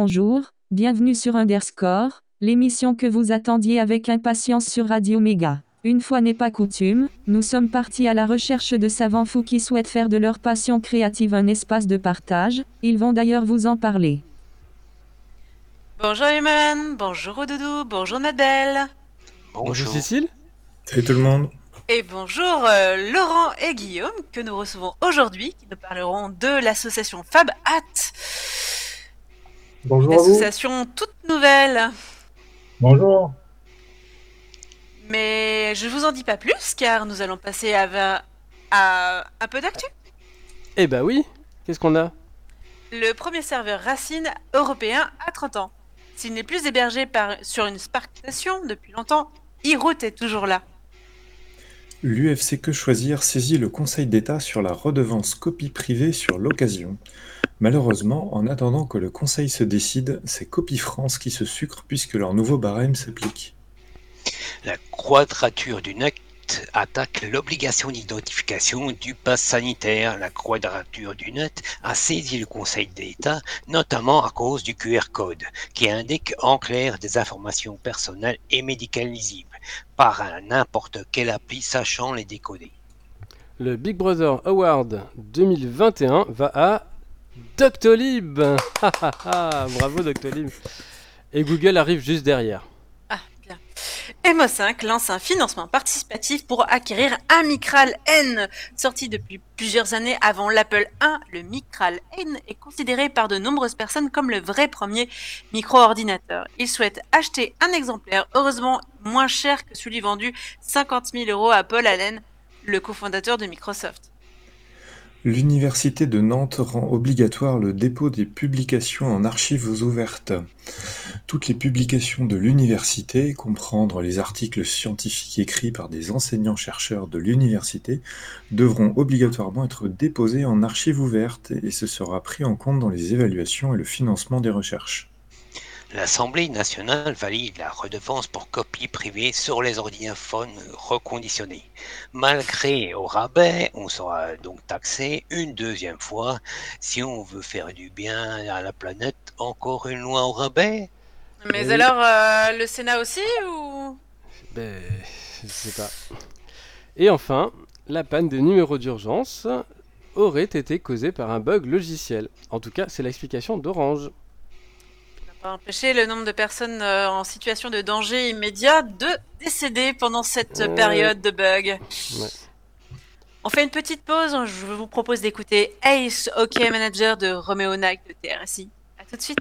bonjour, bienvenue sur Underscore, l'émission que vous attendiez avec impatience sur Radio Méga. Une fois n'est pas coutume, nous sommes partis à la recherche de savants fous qui souhaitent faire de leur passion créative un espace de partage, ils vont d'ailleurs vous en parler. Bonjour Human, bonjour Doudou, bonjour Nadel. Bonjour Cécile. Salut tout le monde. Et bonjour euh, Laurent et Guillaume que nous recevons aujourd'hui, qui nous parleront de l'association Fab Hat. Bonjour Une à vous. association toute nouvelle. Bonjour. Mais je vous en dis pas plus car nous allons passer à, à un peu d'actu. Eh bah oui, qu'est-ce qu'on a? Le premier serveur Racine européen a 30 ans. S'il n'est plus hébergé par, sur une Spark Station depuis longtemps, e-route est toujours là. L'UFC Que Choisir saisit le Conseil d'État sur la redevance copie privée sur l'occasion. Malheureusement, en attendant que le Conseil se décide, c'est Copie France qui se sucre puisque leur nouveau barème s'applique. La quadrature du net attaque l'obligation d'identification du pass sanitaire. La quadrature du net a saisi le Conseil d'État, notamment à cause du QR code, qui indique en clair des informations personnelles et médicales lisibles par un n'importe quelle appli sachant les décoder. Le Big Brother Award 2021 va à Doctolib Bravo Doctolib Et Google arrive juste derrière. Ah, bien. MO5 lance un financement participatif pour acquérir un Micral N. Sorti depuis plusieurs années avant l'Apple 1, le Micral N est considéré par de nombreuses personnes comme le vrai premier micro-ordinateur. Ils souhaitent acheter un exemplaire, heureusement moins cher que celui vendu 50 000 euros à Paul Allen, le cofondateur de Microsoft. L'Université de Nantes rend obligatoire le dépôt des publications en archives ouvertes. Toutes les publications de l'université, comprendre les articles scientifiques écrits par des enseignants-chercheurs de l'université, devront obligatoirement être déposés en archives ouvertes et ce sera pris en compte dans les évaluations et le financement des recherches. L'Assemblée nationale valide la redevance pour copie privée sur les ordinateurs reconditionnés. Malgré au rabais, on sera donc taxé une deuxième fois si on veut faire du bien à la planète. Encore une loi au rabais? Mais Oui. alors, euh, le Sénat aussi ou? Ben, je sais pas. Et enfin, la panne des numéros d'urgence aurait été causée par un bug logiciel. En tout cas, c'est l'explication d'Orange. Va empêcher le nombre de personnes euh, en situation de danger immédiat de décéder pendant cette Ouais. période de bug. Ouais. On fait une petite pause. Je vous propose d'écouter Ace OK Manager de Romeo Nike de TRSI. À tout de suite.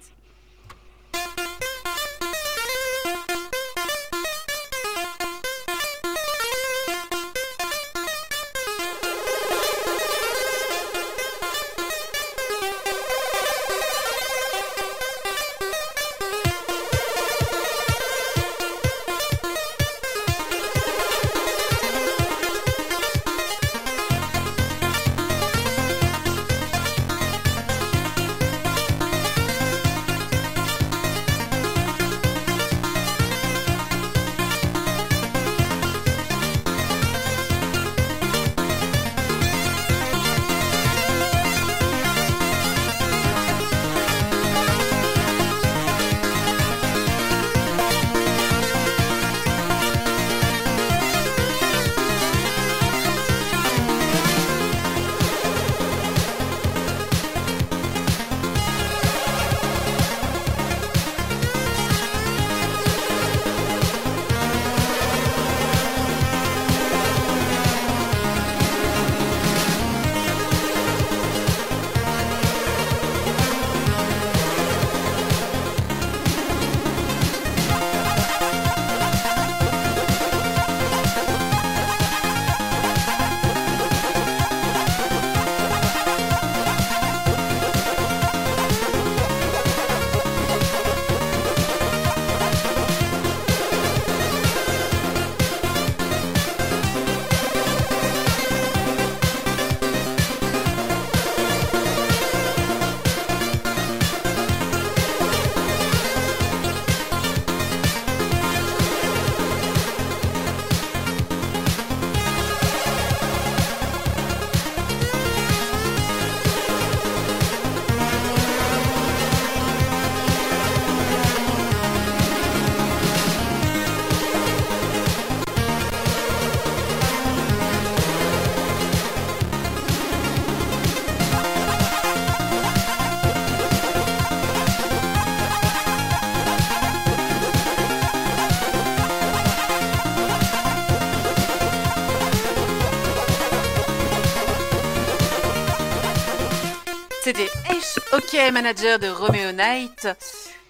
OK Manager de Romeo Knight.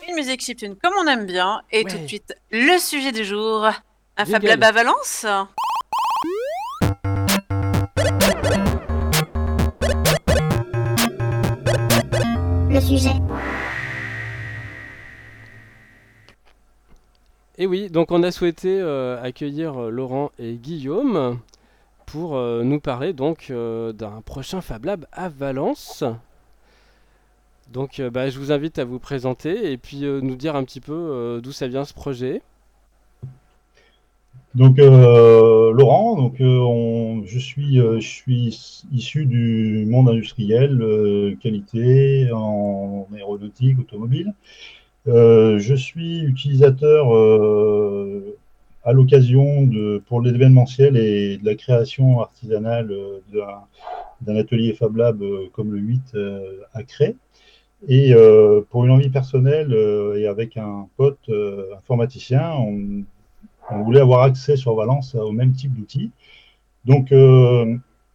Une musique chiptune comme on aime bien. Et tout de suite, le sujet du jour. Un Fab Lab à Valence Le sujet. Et oui, donc on a souhaité euh, accueillir euh, Laurent et Guillaume pour euh, nous parler donc d'un prochain Fab Lab à Valence. Donc bah, je vous invite à vous présenter et puis nous dire un petit peu d'où ça vient ce projet. Donc Laurent, donc je suis issu du monde industriel, qualité en aéronautique, automobile. Euh, je suis utilisateur euh, à l'occasion de pour l'événementiel et de la création artisanale euh, d'un atelier Fab Lab comme le 8 à Cré. Et pour une envie personnelle et avec un pote informaticien, on, voulait avoir accès sur Valence au même type d'outils. Donc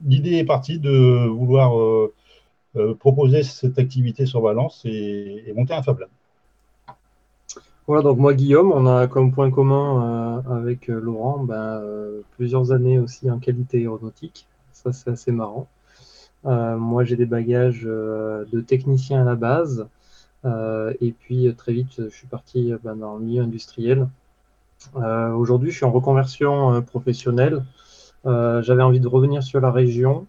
l'idée est partie de vouloir proposer cette activité sur Valence et, monter un Fab Lab. Voilà, donc moi, Guillaume, on a comme point commun euh, avec euh, Laurent ben, euh, plusieurs années aussi en qualité aéronautique. Ça, c'est assez marrant. Moi, j'ai des bagages de technicien à la base. et puis, très vite, je suis parti ben, dans le milieu industriel. Aujourd'hui, je suis en reconversion professionnelle. J'avais envie de revenir sur la région.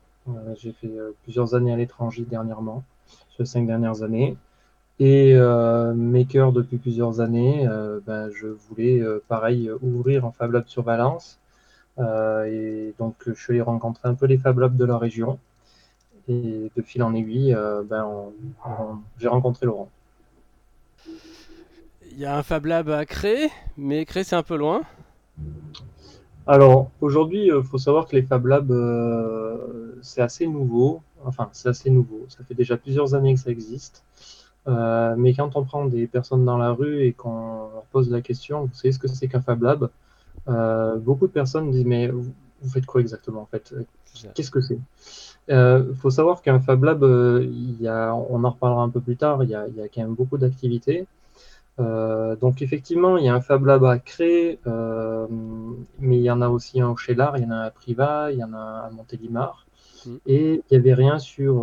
j'ai fait plusieurs années à l'étranger dernièrement, sur les cinq dernières années. Et euh, maker depuis plusieurs années, euh, ben, je voulais euh, pareil ouvrir un Fab Lab sur Valence. et donc je suis allé rencontrer un peu les Fab Labs de la région. Et de fil en aiguille, ben, j'ai rencontré Laurent. Il y a un Fab Lab à créer, mais créer c'est un peu loin. Alors aujourd'hui, il faut savoir que les Fab Labs, c'est assez nouveau. Enfin, c'est assez nouveau. Ça fait déjà plusieurs années que ça existe. Euh, mais quand on prend des personnes dans la rue et qu'on leur pose la question, vous savez ce que c'est qu'un Fab Lab euh, Beaucoup de personnes disent mais vous, faites quoi exactement en fait? Qu'est-ce que c'est? Il euh, faut savoir qu'un Fab Lab, il y a, on en reparlera un peu plus tard, il y a, il y a quand même beaucoup d'activités. donc effectivement, il y a un Fab Lab à créer, mais il y en a aussi un au Chélar, il y en a un à Priva, il y en a un à Montélimar, mm. et il n'y avait rien sur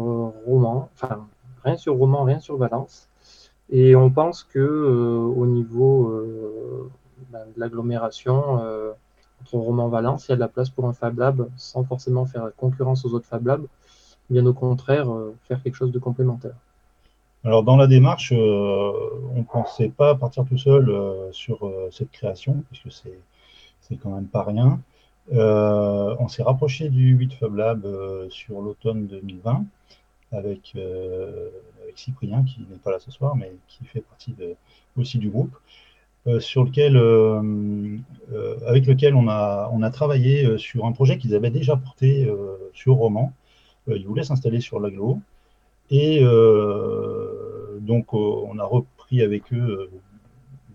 Roman, enfin rien sur Roman, rien sur Valence. Et on pense que euh, au niveau euh, ben, de l'agglomération euh, entre Roman Valence, il y a de la place pour un Fab Lab sans forcément faire concurrence aux autres Fab Labs, bien au contraire faire quelque chose de complémentaire. Alors dans la démarche, on ne pensait pas partir tout seul sur cette création, puisque c'est c'est quand même pas rien. on s'est rapproché du 8 Fab Lab sur l'automne 2020 avec, euh, Cyprien, qui n'est pas là ce soir, mais qui fait partie aussi du groupe. Euh, sur lequel, euh, avec lequel on a, on a travaillé sur un projet qu'ils avaient déjà porté sur Roman. Ils voulaient s'installer sur l'aglo. Et donc, on a repris avec eux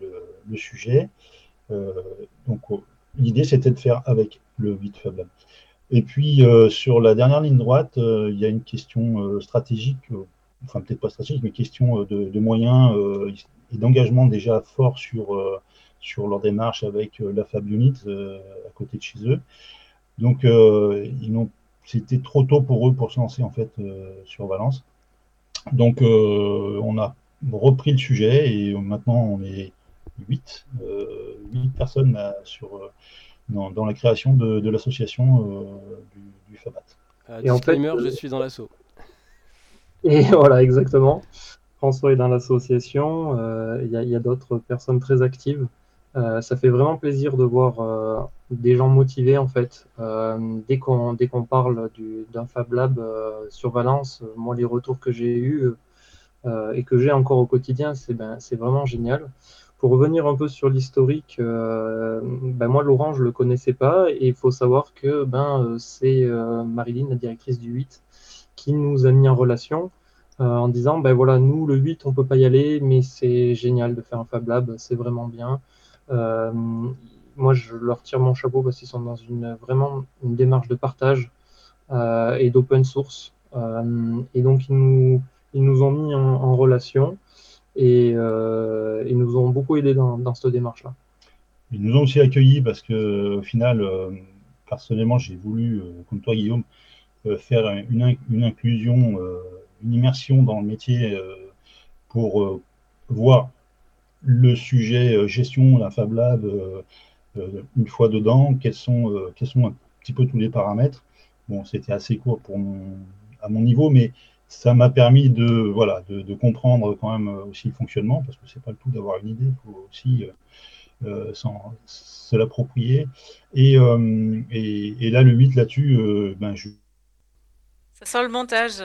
le, sujet. donc, l'idée, c'était de faire avec le 8 Fab et puis, euh, sur la dernière ligne droite, euh, il y a une question euh, stratégique, enfin peut-être pas stratégique, mais question de, moyens et d'engagement déjà fort sur, sur leur démarche avec la Fab Unit à côté de chez eux. Donc, c'était trop tôt pour eux pour se lancer en fait sur Valence. Donc, on a repris le sujet et maintenant on est 8, 8 personnes sur dans, la création de, l'association euh, du, FABAT. Euh, et en fait, je suis dans l'assaut. Et voilà, exactement. François est dans l'association. Euh, il y a, d'autres personnes très actives. Ça fait vraiment plaisir de voir des gens motivés en fait. dès qu'on dès qu'on parle d'un Fab Lab sur Valence, moi les retours que j'ai eus et que j'ai encore au quotidien, c'est ben, vraiment génial. Pour revenir un peu sur l'historique, euh, ben moi Laurent je le connaissais pas et il faut savoir que ben euh, c'est euh, Marilyn, la directrice du 8, qui nous a mis en relation en disant ben voilà nous le 8 on peut pas y aller mais c'est génial de faire un Fab Lab, c'est vraiment bien. Moi je leur tire mon chapeau parce qu'ils sont dans une vraiment une démarche de partage et d'open source et donc ils nous Ils nous ont mis en, relation et ils nous ont beaucoup aidés dans, dans cette démarche-là. Ils nous ont aussi accueillis parce que au final, personnellement, j'ai voulu, comme toi Guillaume, faire une, une inclusion, une immersion dans le métier pour voir le sujet gestion d'un Fab Lab une fois dedans, quels sont, quels sont un petit peu tous les paramètres. Bon, c'était assez court pour à mon niveau, mais ça m'a permis de, voilà, de, comprendre quand même aussi le fonctionnement, parce que c'est pas le tout d'avoir une idée, il faut aussi euh, se l'approprier. Et, euh, et, et, là, le 8 là-dessus, euh, ben, je... Ça sent le montage.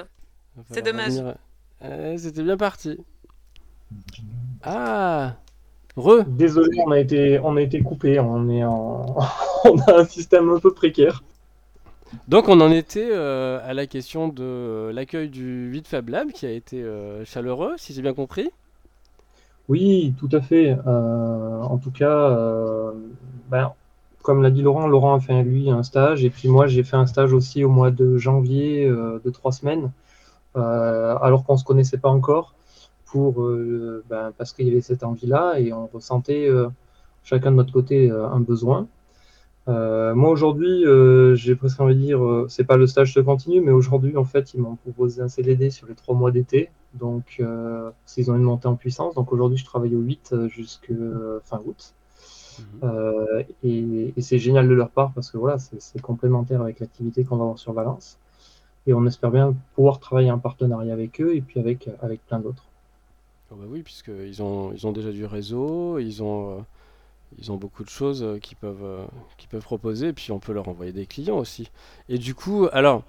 C'est dommage. C'était bien parti. Ah Re Désolé, on a été, on a été coupé. On, est en... on a un système un peu précaire. Donc on en était euh, à la question de euh, l'accueil du 8 Fab Lab qui a été euh, chaleureux, si j'ai bien compris. Oui, tout à fait. en tout cas, ben, comme l'a dit Laurent, Laurent a fait lui un stage et puis moi j'ai fait un stage aussi au mois de janvier de trois semaines, alors qu'on ne se connaissait pas encore, pour, ben, parce qu'il y avait cette envie-là et on ressentait chacun de notre côté un besoin. Euh, moi aujourd'hui, euh, j'ai presque envie de dire, euh, c'est pas le stage se continue, mais aujourd'hui en fait ils m'ont proposé un CDD sur les trois mois d'été, donc ils ont une montée en puissance. Donc aujourd'hui je travaille au 8 jusqu'à fin août, mhm. et, c'est génial de leur part parce que voilà c'est complémentaire avec l'activité qu'on va avoir sur Valence, et on espère bien pouvoir travailler en partenariat avec eux et puis avec avec plein d'autres. Oh bah oui, puisqu'ils ont ils ont déjà du réseau, ils ont ils ont beaucoup de choses euh, qu'ils peuvent, euh, peuvent proposer, et puis on peut leur envoyer des clients aussi. Et du coup, alors,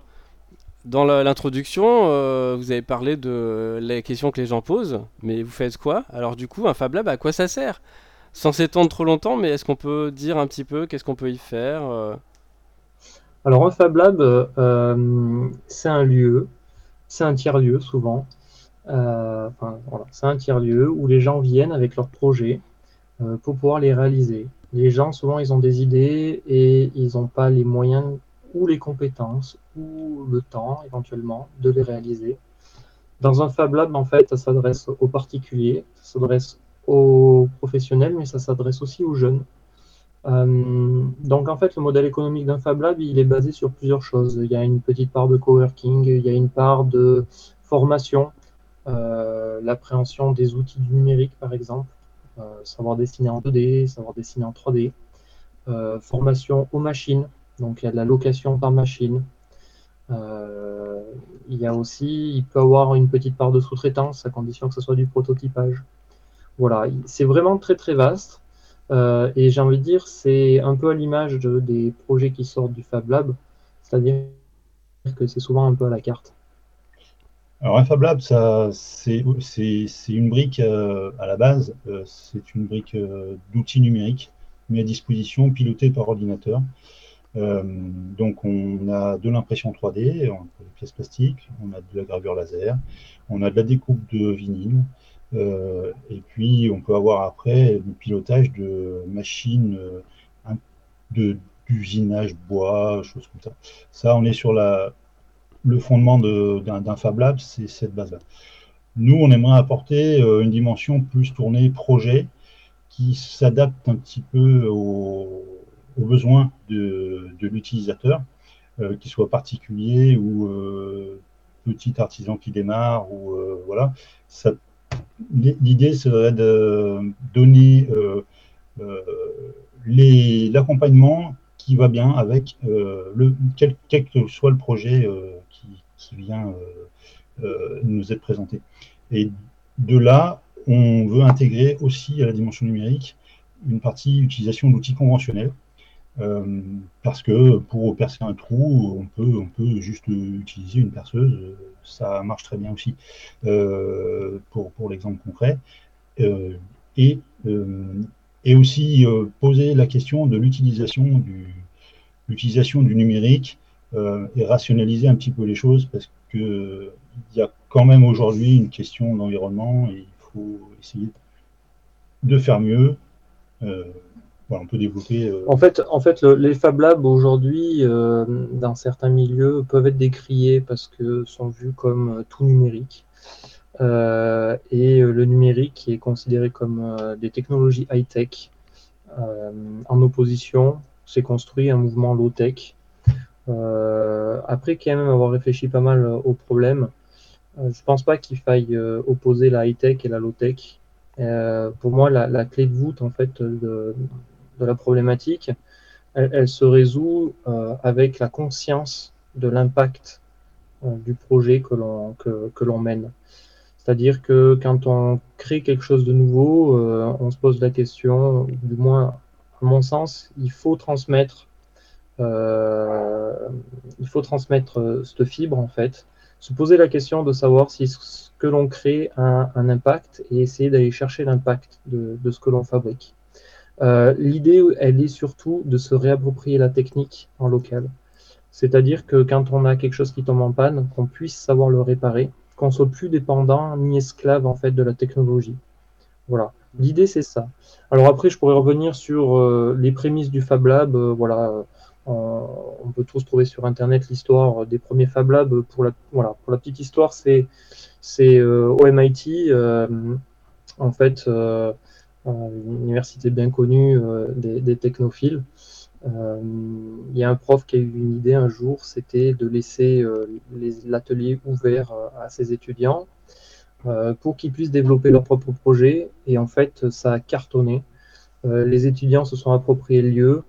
dans l'introduction, euh, vous avez parlé de la question que les gens posent, mais vous faites quoi? Alors du coup, un Fab Lab, à quoi ça sert? Sans s'étendre trop longtemps, mais est-ce qu'on peut dire un petit peu qu'est-ce qu'on peut y faire Alors un Fab Lab, c'est un lieu, c'est un tiers-lieu souvent. Voilà, c'est un tiers-lieu où les gens viennent avec leurs projets, euh, pour pouvoir les réaliser. Les gens, souvent, ils ont des idées et ils n'ont pas les moyens ou les compétences ou le temps, éventuellement, de les réaliser. Dans un Fab Lab, en fait, ça s'adresse aux particuliers, ça s'adresse aux professionnels, mais ça s'adresse aussi aux jeunes. Euh, donc en fait, le modèle économique d'un Fab Lab, il est basé sur plusieurs choses. Il y a une petite part de coworking, il y a une part de formation, euh, l'appréhension des outils du numérique par exemple, euh, savoir dessiner en 2D, savoir dessiner en 3D, euh, formation aux machines, donc il y a de la location par machine. Euh, il y a aussi, il peut avoir une petite part de sous-traitance à condition que ce soit du prototypage. Voilà, c'est vraiment très très vaste. et j'ai envie de dire, c'est un peu à l'image des projets qui sortent du Fab Lab, c'est-à-dire que c'est souvent un peu à la carte. Alors un Fab Lab, c'est une brique euh, à la base, euh, c'est une brique euh, d'outils numériques mis à disposition, pilotée par ordinateur. donc on a de l'impression 3D, on a des pièces plastiques, on a de la gravure laser, on a de la découpe de vinyle, et puis on peut avoir après le pilotage de machines d'usinage bois, choses comme ça. Ça, on est sur la, le fondement d'un Fab Lab, c'est cette base-là. Nous, on aimerait apporter euh, une dimension plus tournée projet qui s'adapte un petit peu aux, besoins de, l'utilisateur, euh, qu'il soit particulier ou euh, petit artisan qui démarre. Ou, voilà. L'idée serait de donner l'accompagnement qui va bien avec le, quel, que soit le projet qui vient euh, euh, nous être présenté. Et de là, on veut intégrer aussi à la dimension numérique une partie utilisation d'outils conventionnels. Euh, parce que pour percer un trou, on peut, on peut juste utiliser une perceuse, ça marche très bien aussi pour, pour l'exemple concret. et, et aussi poser la question de l'utilisation du, numérique euh, et rationaliser un petit peu les choses parce qu'il y a quand même aujourd'hui une question d'environnement et il faut essayer de faire mieux. Euh, on peut développer. Euh, en fait, en fait les Fab Labs aujourd'hui, dans certains milieux, peuvent être décriés parce que sont vus comme tout numérique. Et le numérique qui est considéré comme des technologies high-tech. en opposition, c'est construit un mouvement low-tech. après quand même avoir réfléchi pas mal au problème, je ne pense pas qu'il faille opposer la high-tech et la low-tech. pour moi, la, clé de voûte en fait de, la problématique, elle, se résout euh, avec la conscience de l'impact euh, du projet que l'on que, que l'on mène. C'est-à-dire que quand on crée quelque chose de nouveau, euh, on se pose la question, du moins à mon sens, il faut transmettre, il faut transmettre cette fibre en fait, se poser la question de savoir si ce que l'on crée a un, impact et essayer d'aller chercher l'impact de, ce que l'on fabrique. Euh, l'idée, elle est surtout de se réapproprier la technique en local. C'est-à-dire que quand on a quelque chose qui tombe en panne, qu'on puisse savoir le réparer, qu'on soit plus dépendant ni esclave en fait de la technologie. Voilà. L'idée c'est ça. Alors après, je pourrais revenir sur euh, les prémices du Fab Lab. Euh, voilà, on, peut tous trouver sur internet l'histoire des premiers Fab Labs. Pour la, voilà, pour la petite histoire, c'est c'est au MIT. en fait, une université bien connue euh, des, technophiles. Euh, il y a un prof qui a eu une idée un jour, c'était de laisser euh, l'atelier ouvert à ses étudiants pour qu'ils puissent développer leur propre projet. Et en fait, ça a cartonné. les étudiants se sont appropriés le lieu.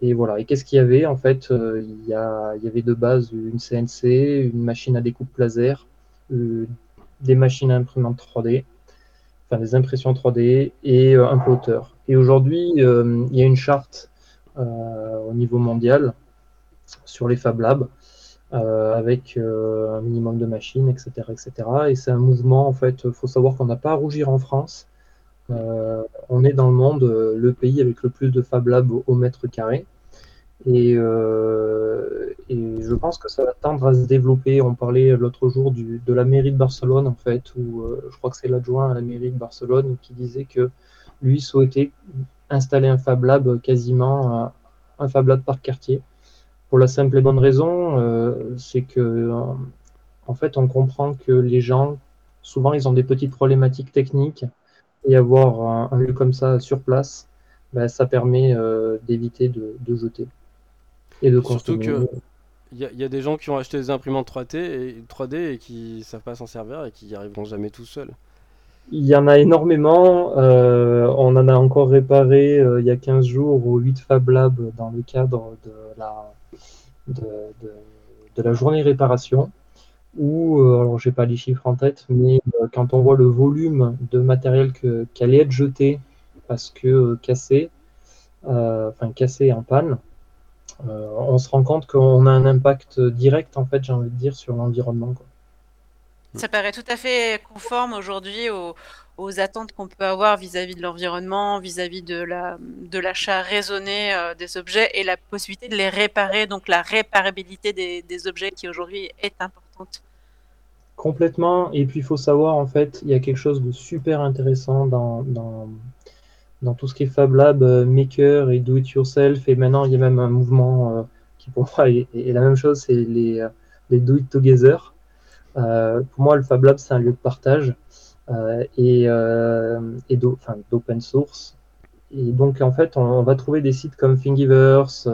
et voilà. Et qu'est-ce qu'il y avait? En fait, il, y avait de base une CNC, une machine à découpe laser, des machines à imprimante 3D, des impressions 3D et euh, un plotter. Et aujourd'hui, euh, il y a une charte euh, au niveau mondial sur les Fab Labs. avec un minimum de machines, etc. etc. Et c'est un mouvement, en fait, il faut savoir qu'on n'a pas à rougir en France. on est dans le monde le pays avec le plus de Fab Labs au mètre carré. Et, euh, et, je pense que ça va tendre à se développer. On parlait l'autre jour du, de la mairie de Barcelone, en fait, où euh, je crois que c'est l'adjoint à la mairie de Barcelone qui disait que lui souhaitait installer un Fab Lab quasiment, euh, un Fab Lab par quartier. Pour la simple et bonne raison, euh, c'est que, en fait, on comprend que les gens, souvent, ils ont des petites problématiques techniques et avoir un, lieu comme ça sur place, ben, ça permet d'éviter de, de jeter et de Surtout que il y, a des gens qui ont acheté des imprimantes 3D et, 3D et qui savent pas s'en servir et qui n'y arriveront jamais tout seuls. Il y en a énormément. Euh, on en a encore réparé euh, il y a 15 jours au 8 Fab Lab dans le cadre de la, de, la journée réparation. Où, euh, alors j'ai pas les chiffres en tête, mais quand on voit le volume de matériel que, qui allait être jeté parce que cassé, enfin cassé en panne, euh, on se rend compte qu'on a un impact direct, en fait, j'ai envie de dire, sur l'environnement. Ça paraît tout à fait conforme aujourd'hui aux, attentes qu'on peut avoir vis-à-vis de l'environnement, vis-à-vis de la de l'achat raisonné euh, des objets et la possibilité de les réparer, donc la réparabilité des, objets qui aujourd'hui est importante. Complètement. Et puis il faut savoir, en fait, il y a quelque chose de super intéressant dans tout ce qui est Fab Lab, euh, Maker et Do It Yourself. Et maintenant, il y a même un mouvement euh, qui, pour moi, est, la même chose c'est les, Do It Together. Pour moi, le Fab Lab, c'est un lieu de partage et, et d'open source. Et donc, en fait, on, va trouver des sites comme Thingiverse,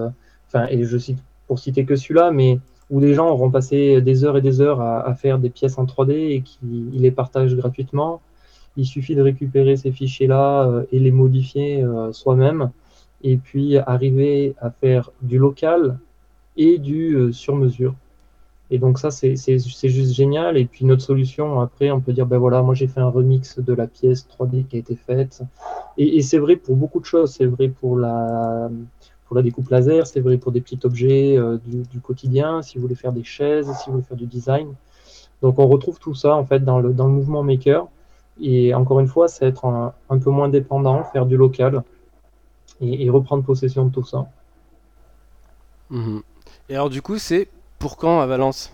et je cite pour citer que celui-là, mais où les gens auront passé des heures et des heures à, faire des pièces en 3D et qui les partagent gratuitement. Il suffit de récupérer ces fichiers-là euh, et les modifier euh, soi-même, et puis arriver à faire du local et du euh, sur-mesure. Et donc ça, c'est juste génial. Et puis notre solution, après, on peut dire, ben voilà, moi j'ai fait un remix de la pièce 3D qui a été faite. Et, c'est vrai pour beaucoup de choses. C'est vrai pour la, pour la découpe laser, c'est vrai pour des petits objets du, du, quotidien, si vous voulez faire des chaises, si vous voulez faire du design. Donc on retrouve tout ça en fait dans le, dans le mouvement Maker. Et encore une fois, c'est être un, peu moins dépendant, faire du local et, reprendre possession de tout ça. Mhm. Et alors du coup, c'est pour quand à Valence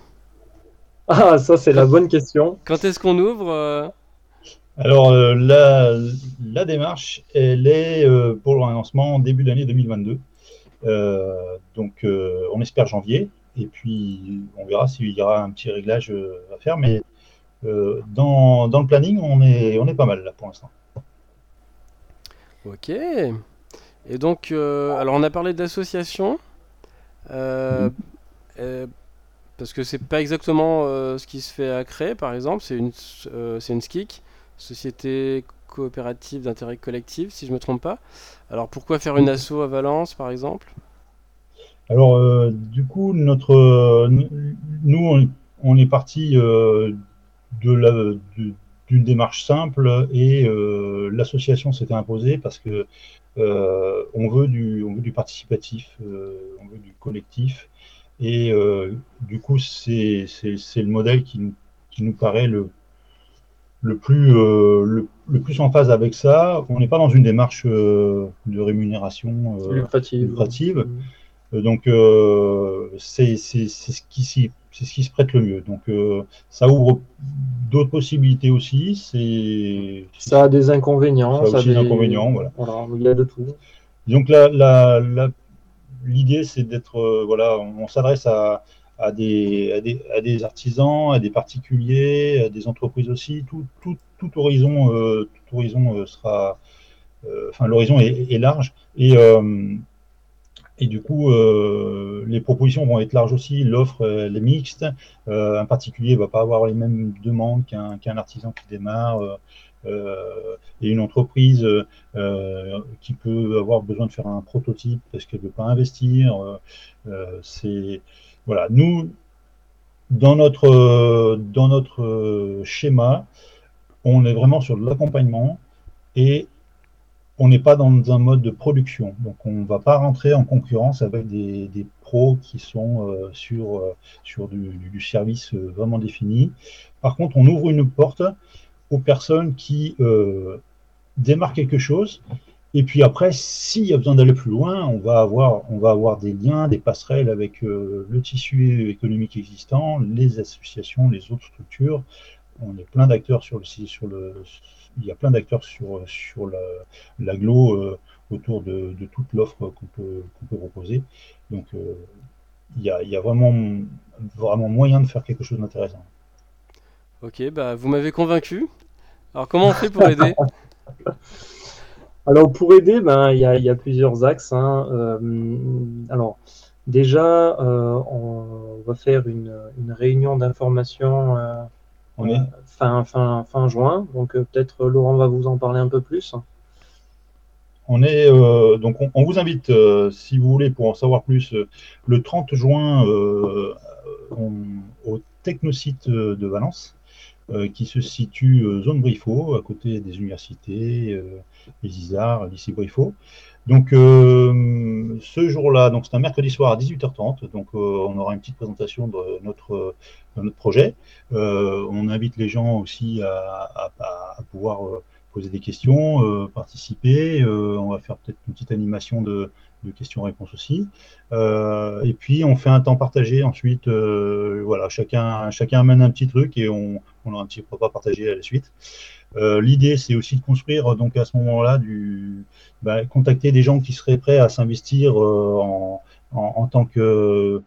Ah, ça c'est la bonne question. Quand est-ce qu'on ouvre euh Alors euh, la, la, démarche, elle est euh, pour un lancement début d'année 2022. donc on espère janvier. Et puis on verra s'il y aura un petit réglage à faire. Mais dans, dans, le planning, on est, on est pas mal là pour l'instant. Ok. Et donc, alors on a parlé d'association. Mhm. Parce que c'est pas exactement ce qui se fait à créer, par exemple. C'est une, c'est une SKIC, Société coopérative d'intérêt collectif, si je me trompe pas. Alors pourquoi faire une asso à Valence, par exemple? Alors, euh, du coup, notre, euh, nous, on, est parti euh, d'une démarche simple et l'association s'était imposée parce que on veut du, on veut du participatif, on veut du collectif. Et du coup, c'est le modèle qui qui nous paraît le le plus, euh, le, plus en phase avec ça. On n'est pas dans une démarche euh, de rémunération euh, lucrative. donc, c'est ce, qui, ce qui se prête le mieux. Donc, ça ouvre d'autres possibilités aussi. Ça a des inconvénients. Ça a des inconvénients, voilà. Il y a de tout. Donc, la, l'idée, c'est d'être. voilà, on s'adresse à des, artisans, à des particuliers, à des entreprises aussi. Tout, horizon, euh, euh, sera. Euh, enfin, l'horizon est, large. Et, et du coup, les propositions vont être larges aussi. L'offre, elle est mixte. un particulier ne va pas avoir les mêmes demandes qu'un artisan qui démarre. Et une entreprise qui peut avoir besoin de faire un prototype parce qu'elle ne veut pas investir. c'est voilà, nous, dans notre, dans notre schéma, on est vraiment sur de l'accompagnement et on n'est pas dans un mode de production. Donc on ne va pas rentrer en concurrence avec des, pros qui sont euh, sur, euh, sur du, service euh, vraiment défini. Par contre, on ouvre une porte aux personnes qui démarrent quelque chose et puis après, s'il y a besoin d'aller plus loin, on va avoir, on va avoir des liens, des passerelles avec euh, le tissu économique existant, les associations, les autres structures. On est plein d'acteurs sur le sur le, il y a plein d'acteurs sur sur l'aglo euh, autour de, toute l'offre qu'on peut, peut proposer. Donc euh, il, y a, il y a vraiment vraiment moyen de faire quelque chose d'intéressant. Ok, bah vous m'avez convaincu. Alors comment on fait pour aider Alors pour aider, ben il y, a, plusieurs axes. Hein. Euh, alors déjà, euh, on va faire une, réunion d'information euh, fin, fin, fin juin. Donc peut-être Laurent va vous en parler un peu plus. On est donc on, vous invite, si vous voulez, pour en savoir plus, le 30 juin au Technosite de Valence. Qui se situe zone Brifo, à côté des universités, les ISAR, lycée Briffaut. Donc euh, ce jour-là, donc c'est un mercredi soir à 18h30, donc euh, on aura une petite présentation de notre, projet. Euh, on invite les gens aussi à, pouvoir poser des questions, participer. on va faire peut-être une petite animation de, questions-réponses aussi. et puis on fait un temps partagé ensuite. voilà, chacun, chacun amène un petit truc et on, on a un petit repas partagé à la suite. Euh, l'idée, c'est aussi de construire, donc à ce moment-là, du, bah, contacter des gens qui seraient prêts à s'investir euh, en, tant que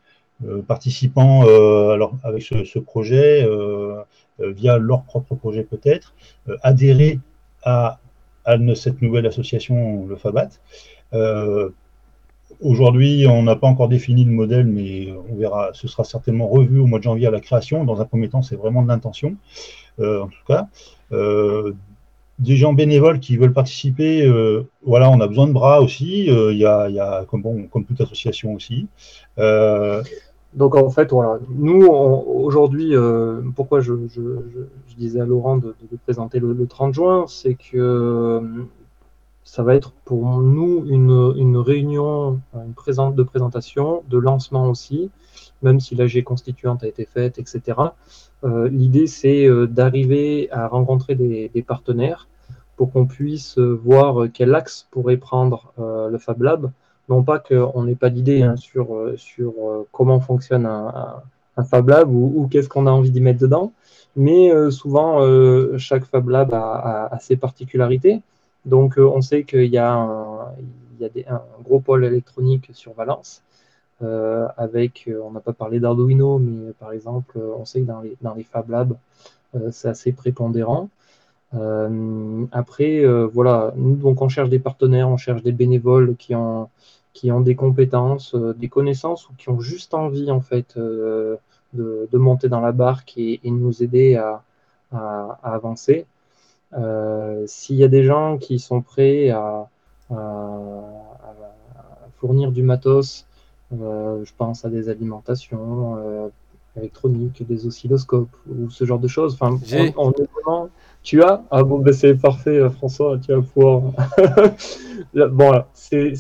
euh, participants alors, avec ce, projet, via leur propre projet peut-être, adhérer à, cette nouvelle association, le FABAT. Aujourd'hui, on n'a pas encore défini le modèle, mais on verra, ce sera certainement revu au mois de janvier à la création. Dans un premier temps, c'est vraiment de l'intention, en tout cas. Euh, des gens bénévoles qui veulent participer, euh, voilà, on a besoin de bras aussi. Euh, il y, a, comme, bon, comme toute association aussi. Donc en fait, voilà, nous aujourd'hui, pourquoi je, disais à Laurent de, présenter le, 30 juin, c'est que ça va être pour nous une, une réunion, une présente de présentation, de lancement aussi, même si l'AG constituante a été faite, etc. Euh, l'idée, c'est euh, d'arriver à rencontrer des, partenaires pour qu'on puisse euh, voir quel axe pourrait prendre le Fab Lab. Non pas qu'on n'ait pas d'idée hein, sur, sur comment fonctionne un, Fab Lab ou, qu'est-ce qu'on a envie d'y mettre dedans, mais souvent, chaque Fab Lab a, ses particularités. Donc, on sait qu'il y a, un, gros pôle électronique sur Valence. Euh, avec, euh, on n'a pas parlé d'Arduino, mais par exemple, euh, on sait que dans les, Fab Labs, c'est assez prépondérant. après, voilà, nous, donc, on cherche des partenaires, on cherche des bénévoles qui ont, des compétences, des connaissances ou qui ont juste envie, en fait, de, monter dans la barque et, et nous aider à avancer. S'il y a des gens qui sont prêts à, fournir du matos. Euh, je pense à des alimentations euh, électroniques, des oscilloscopes ou ce genre de choses. Enfin, Tu as Ah bon, ben c'est parfait, euh, François, tu vas pouvoir. bon,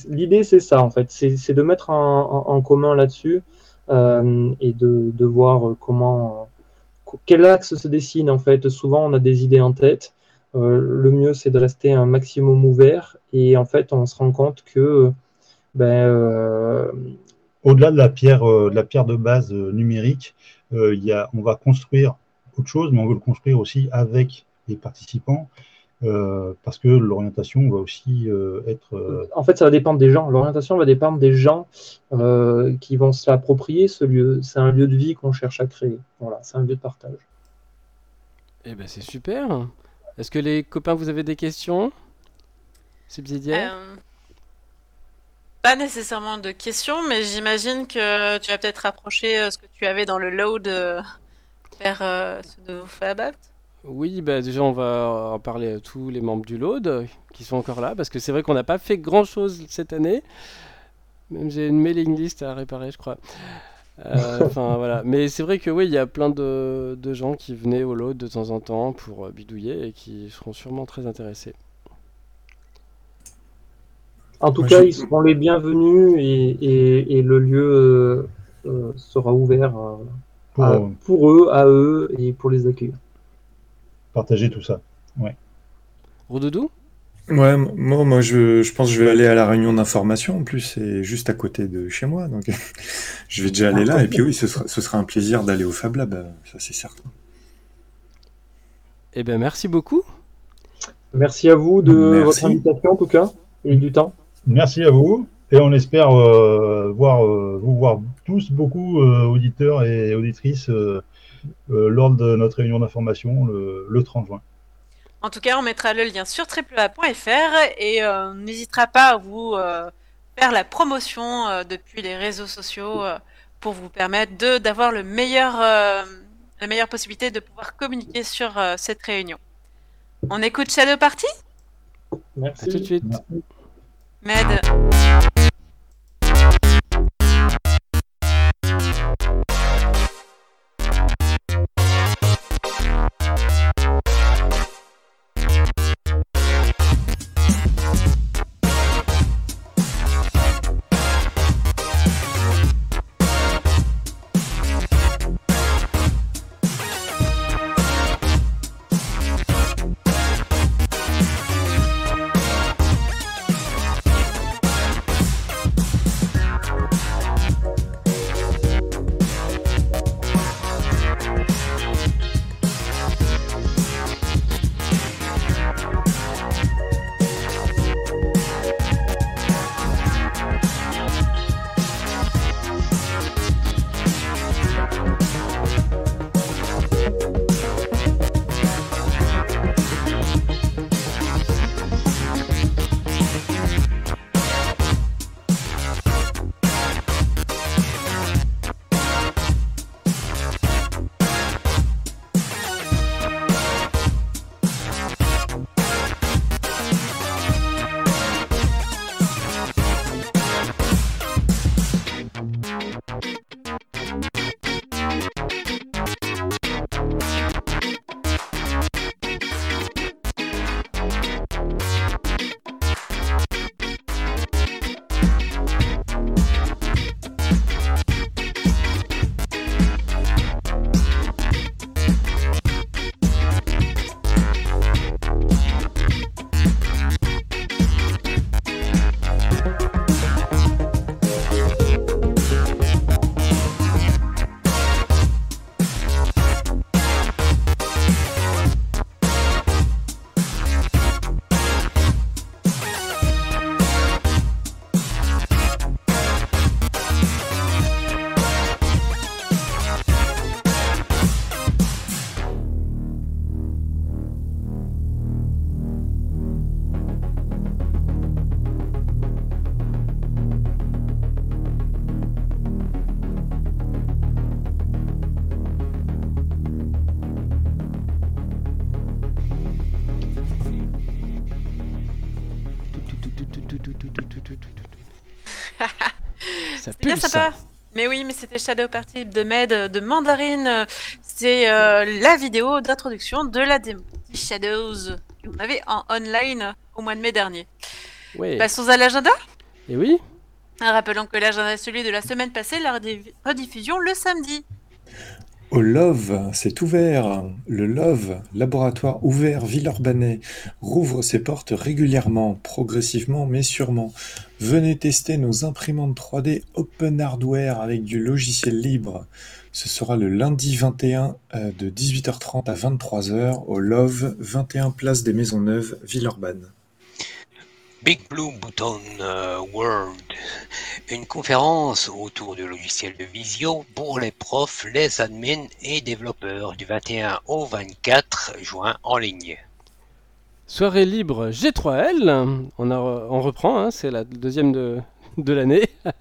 l'idée, c'est ça, en fait. C'est de mettre en, commun là-dessus et de, de, voir comment. Quel axe se dessine, en fait. Souvent, on a des idées en tête. Le mieux, c'est de rester un maximum ouvert. Et en fait, on se rend compte que ben, euh, au-delà de la pierre, euh, de la pierre de base euh, numérique, il y a, on va construire autre chose, mais on veut le construire aussi avec les participants. parce que l'orientation va aussi être. En fait, ça va dépendre des gens. L'orientation va dépendre des gens qui vont s'approprier ce lieu. C'est un lieu de vie qu'on cherche à créer. Voilà, c'est un lieu de partage. Eh ben, c'est super. Est-ce que les copains, vous avez des questions Subsidiaires pas nécessairement de questions, mais j'imagine que tu vas peut-être rapprocher euh, ce que tu avais dans le load euh, vers euh, ce de Fabat. Oui, bah déjà on va en parler à tous les membres du load qui sont encore là, parce que c'est vrai qu'on n'a pas fait grand-chose cette année. Même j'ai une mailing list à réparer, je crois. Enfin voilà, mais c'est vrai que oui, il y a plein de, de, gens qui venaient au load de temps en temps pour bidouiller et qui seront sûrement très intéressés. En tout cas, ils seront les bienvenus et, le lieu euh, euh, sera ouvert pour, eux, à eux et pour les accueillir. Partager tout ça. Ouais. Rodoudou Ouais, moi, moi je, pense que je vais aller à la réunion d'information. En plus, c'est juste à côté de chez moi. Donc, je vais déjà aller là. Et puis, oui, ce sera, ce sera un plaisir d'aller au Fab Lab. Ça, c'est certain. Eh bien, merci beaucoup. Merci à vous de votre invitation, en tout cas, et du temps. Merci à vous et on espère euh, voir, euh, vous voir tous beaucoup, euh, auditeurs et auditrices, lors de notre réunion d'information le, 30 juin. En tout cas, on mettra le lien sur triplea.fr et on n'hésitera pas à vous faire la promotion depuis les réseaux sociaux pour vous permettre d'avoir le meilleur, la meilleure possibilité de pouvoir communiquer sur cette réunion. On écoute Shadow Party? Merci. À tout de suite. Med. C'était Shadow Party de Med de Mandarine. C'est euh, la vidéo d'introduction de la démo Shadows qu'on avait en online au mois de mai dernier. Oui. Passons à l'agenda. Et oui Rappelons que l'agenda est celui de la semaine passée, la redif- rediffusion le samedi. Au LOVE, c'est ouvert. Le LOVE, laboratoire ouvert Villeurbanais, rouvre ses portes régulièrement, progressivement mais sûrement. Venez tester nos imprimantes 3D Open Hardware avec du logiciel libre. Ce sera le lundi 21 euh, de 18h30 à 23h au LOVE, 21 place des Maisons Neuves, Villeurbanne. Big Blue Button euh, World, une conférence autour du logiciel de Visio pour les profs, les admins et développeurs du 21 au 24 juin en ligne. Soirée libre G3L. On, reprend, hein, c'est la deuxième de, de l'année.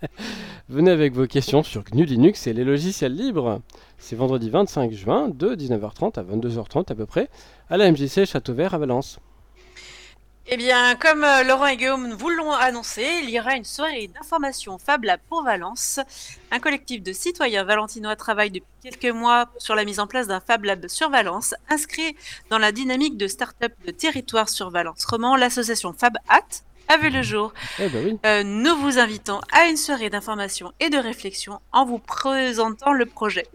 Venez avec vos questions sur GNU Linux et les logiciels libres. C'est vendredi 25 juin de 19h30 à 22h30 à peu près à la MJC Château Vert à Valence. Eh bien, comme euh, Laurent et Guillaume vous l'ont annoncé, il y aura une soirée d'information Fab Lab pour Valence. Un collectif de citoyens valentinois travaille depuis quelques mois sur la mise en place d'un Fab Lab sur Valence, inscrit dans la dynamique de start-up de territoire sur Valence Roman. L'association Fab Act a vu le jour. Eh ben oui. Euh, nous vous invitons à une soirée d'information et de réflexion en vous présentant le projet.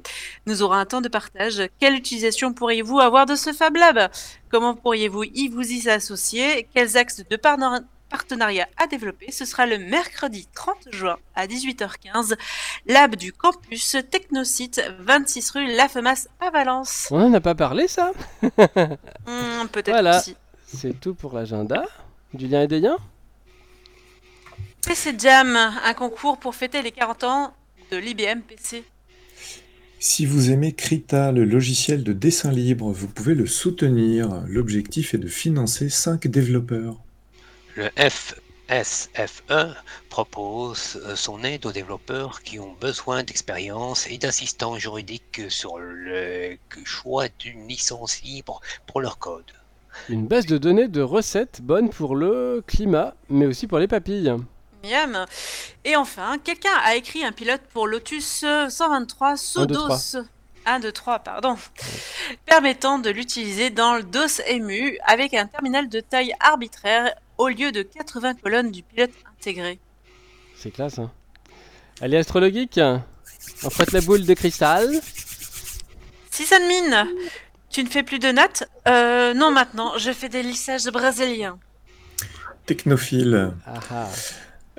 Nous aurons un temps de partage. Quelle utilisation pourriez-vous avoir de ce Fab Lab? Comment pourriez-vous y vous y associer? Quels axes de partenariat à développer? Ce sera le mercredi 30 juin à 18h15, Lab du campus Technosite, 26 rue La Femasse à Valence. On en a pas parlé ça? Hmm, Peut-être Voilà. C'est tout pour l'agenda. Du lien et des liens? PC Jam, un concours pour fêter les 40 ans de l'IBM PC. Si vous aimez Krita, le logiciel de dessin libre, vous pouvez le soutenir. L'objectif est de financer 5 développeurs. Le FSFE propose euh, son aide aux développeurs qui ont besoin d'expérience et d'assistance juridique sur le choix d'une licence libre pour leur code. Une base de données de recettes bonne pour le climat, mais aussi pour les papilles. Miam. Et enfin, quelqu'un a écrit un pilote pour Lotus euh, 123 sous Un, deux, DOS. 1, 2, 3, pardon. Permettant de l'utiliser dans le DOS EMU avec un terminal de taille arbitraire au lieu de 80 colonnes du pilote intégré. C'est classe, hein. Allez, Astrologique On fête la boule de cristal. Sysadmin, tu ne fais plus de notes? Euh, non maintenant, je fais des lissages brésiliens. Technophile. Ah ah.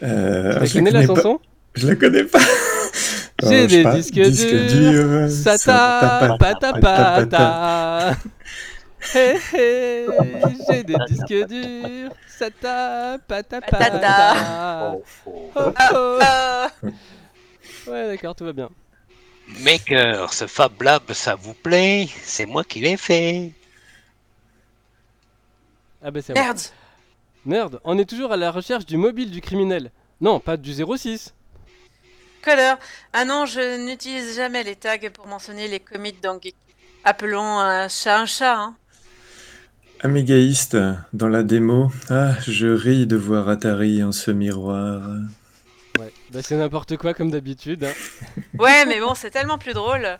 Euh, Tu je, connais la la connais pas. chanson? Je la connais pas. J'ai Euh, des pas, disques disque durs, tape, pata pata. Hé hé, j'ai des disques durs. Ça tape, pata Patata. pata. Oh, oh. Oh, oh. Ouais, d'accord, tout va bien. Maker, ce Fab Lab, ça vous plaît? C'est moi qui l'ai fait. Ah bah c'est bon. merde. Merde, on est toujours à la recherche du mobile du criminel. Non, pas du 06. Color. Ah non, je n'utilise jamais les tags pour mentionner les commits dans Geek. Appelons un chat un chat. Hein. Amégaïste, dans la démo. Ah, je ris de voir Atari en ce miroir. Ouais, bah c'est n'importe quoi comme d'habitude. hein. Ouais, mais bon, c'est tellement plus drôle.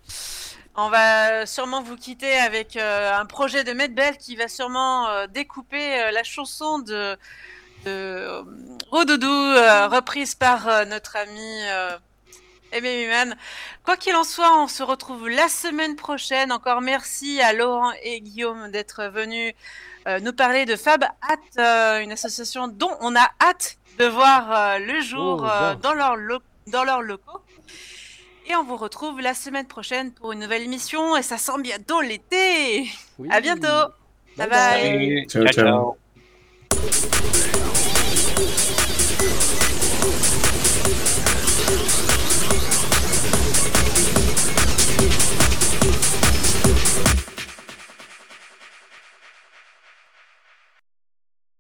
On va sûrement vous quitter avec euh, un projet de Medbell qui va sûrement euh, découper euh, la chanson de, de Rodoudou, reprise par notre ami Aimé Human. Quoi qu'il en soit, on se retrouve la semaine prochaine. Encore merci à Laurent et Guillaume d'être venus nous parler de Fab euh, une association dont on a hâte de voir le jour Oh, dans, leur lo- leurs locaux. Et on vous retrouve la semaine prochaine pour une nouvelle émission. Et ça sent bientôt l'été. Oui. À bientôt. Bye bye. ciao. ciao.